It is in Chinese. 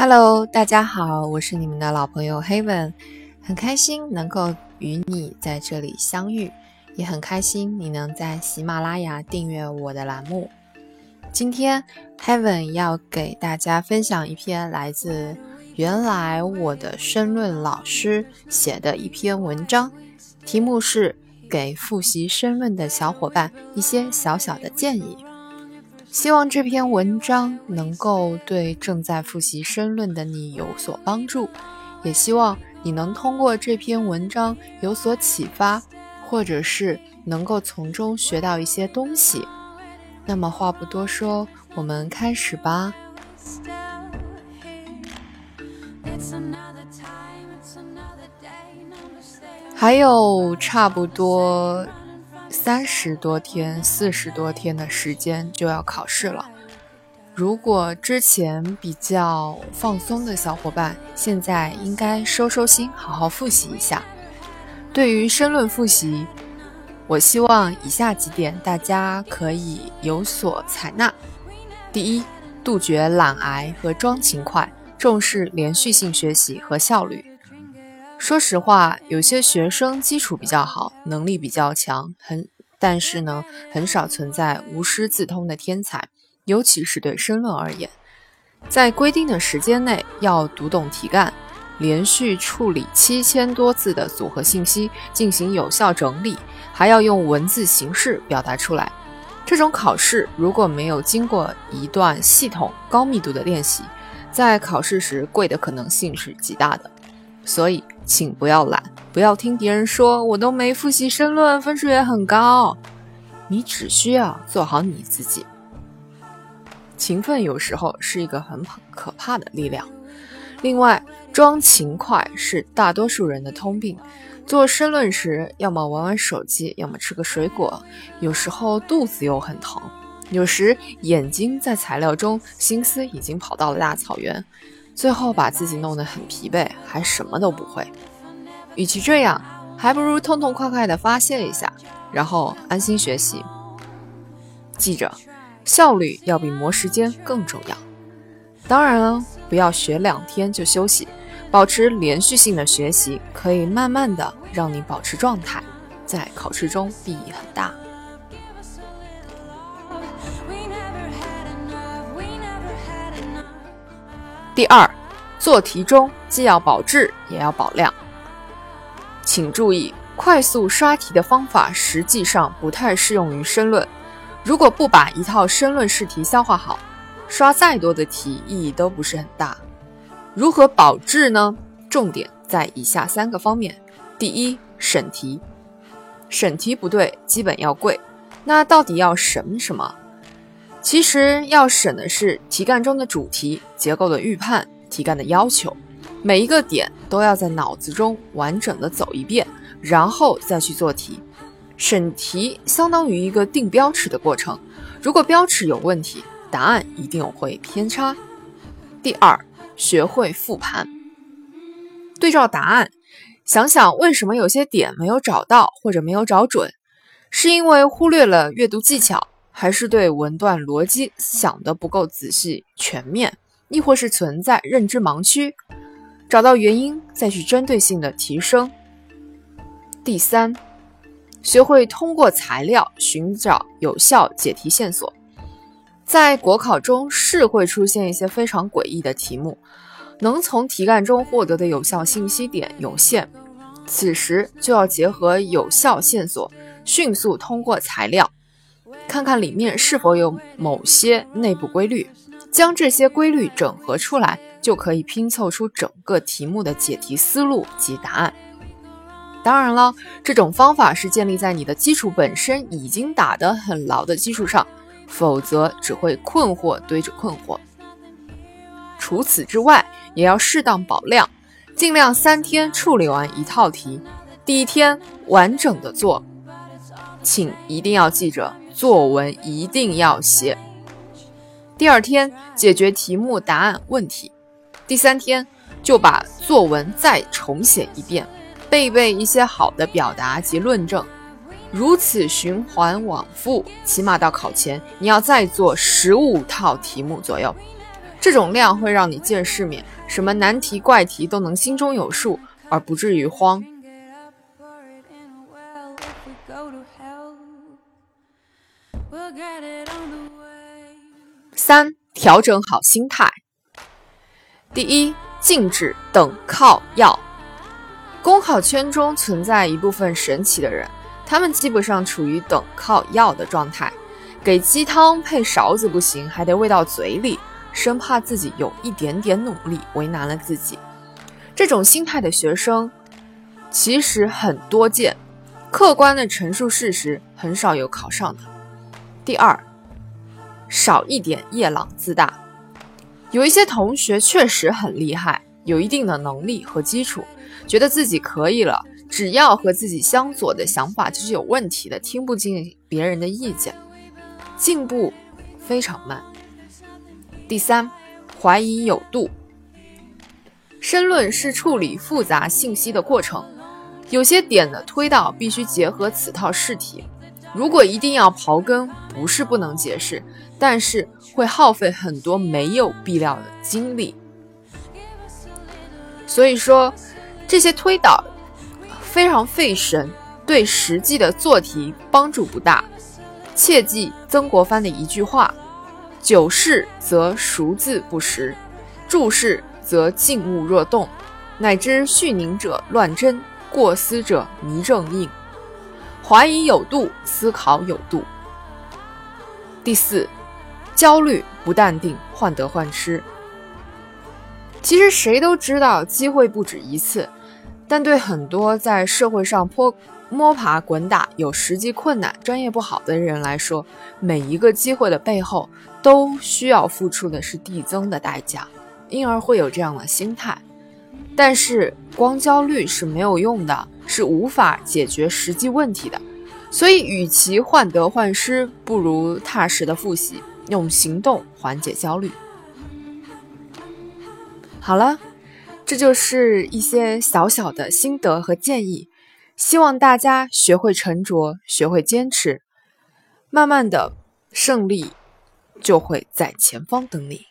Hello，大家好，我是你们的老朋友 Heaven，很开心能够与你在这里相遇，也很开心你能在喜马拉雅订阅我的栏目。今天 Heaven 要给大家分享一篇来自原来我的申论老师写的一篇文章，题目是给复习申论的小伙伴一些小小的建议。希望这篇文章能够对正在复习申论的你有所帮助，也希望你能通过这篇文章有所启发，或者是能够从中学到一些东西。那么话不多说，我们开始吧。还有差不多。三十多天、四十多天的时间就要考试了。如果之前比较放松的小伙伴，现在应该收收心，好好复习一下。对于申论复习，我希望以下几点大家可以有所采纳：第一，杜绝懒癌和装勤快，重视连续性学习和效率。说实话，有些学生基础比较好，能力比较强，很但是呢，很少存在无师自通的天才，尤其是对申论而言，在规定的时间内要读懂题干，连续处理七千多字的组合信息进行有效整理，还要用文字形式表达出来。这种考试如果没有经过一段系统高密度的练习，在考试时跪的可能性是极大的。所以，请不要懒，不要听别人说我都没复习申论，分数也很高。你只需要做好你自己。勤奋有时候是一个很可怕的力量。另外，装勤快是大多数人的通病。做申论时，要么玩玩手机，要么吃个水果，有时候肚子又很疼，有时眼睛在材料中，心思已经跑到了大草原。最后把自己弄得很疲惫，还什么都不会。与其这样，还不如痛痛快快地发泄一下，然后安心学习。记着，效率要比磨时间更重要。当然了，不要学两天就休息，保持连续性的学习，可以慢慢的让你保持状态，在考试中裨益很大。第二，做题中既要保质也要保量。请注意，快速刷题的方法实际上不太适用于申论。如果不把一套申论试题消化好，刷再多的题意义都不是很大。如何保质呢？重点在以下三个方面：第一，审题。审题不对，基本要跪。那到底要审什么？其实要审的是题干中的主题、结构的预判、题干的要求，每一个点都要在脑子中完整的走一遍，然后再去做题。审题相当于一个定标尺的过程，如果标尺有问题，答案一定会偏差。第二，学会复盘，对照答案，想想为什么有些点没有找到或者没有找准，是因为忽略了阅读技巧。还是对文段逻辑想的不够仔细全面，亦或是存在认知盲区，找到原因再去针对性的提升。第三，学会通过材料寻找有效解题线索。在国考中是会出现一些非常诡异的题目，能从题干中获得的有效信息点有限，此时就要结合有效线索，迅速通过材料。看看里面是否有某些内部规律，将这些规律整合出来，就可以拼凑出整个题目的解题思路及答案。当然了，这种方法是建立在你的基础本身已经打得很牢的基础上，否则只会困惑堆着困惑。除此之外，也要适当保量，尽量三天处理完一套题，第一天完整的做，请一定要记着。作文一定要写。第二天解决题目答案问题，第三天就把作文再重写一遍，背背一些好的表达及论证，如此循环往复，起码到考前你要再做十五套题目左右。这种量会让你见世面，什么难题怪题都能心中有数，而不至于慌。三、调整好心态。第一，静止等靠要。公考圈中存在一部分神奇的人，他们基本上处于等靠要的状态，给鸡汤配勺子不行，还得喂到嘴里，生怕自己有一点点努力为难了自己。这种心态的学生其实很多见，客观的陈述事实，很少有考上的。第二，少一点夜郎自大。有一些同学确实很厉害，有一定的能力和基础。觉得自己可以了，只要和自己相左的想法就是有问题的，听不进别人的意见，进步非常慢。第三，怀疑有度。申论是处理复杂信息的过程，有些点的推导必须结合此套试题。如果一定要刨根，不是不能解释，但是会耗费很多没有必要的精力。所以说。这些推导非常费神，对实际的做题帮助不大。切记曾国藩的一句话：“久视则熟字不识，注视则静物若动，乃知虚凝者乱真，过思者迷正应。怀疑有度，思考有度。”第四，焦虑不淡定，患得患失。其实谁都知道，机会不止一次。但对很多在社会上坡摸爬滚打、有实际困难、专业不好的人来说，每一个机会的背后都需要付出的是递增的代价，因而会有这样的心态。但是光焦虑是没有用的，是无法解决实际问题的。所以，与其患得患失，不如踏实的复习，用行动缓解焦虑。好了。这就是一些小小的心得和建议，希望大家学会沉着，学会坚持，慢慢的胜利就会在前方等你。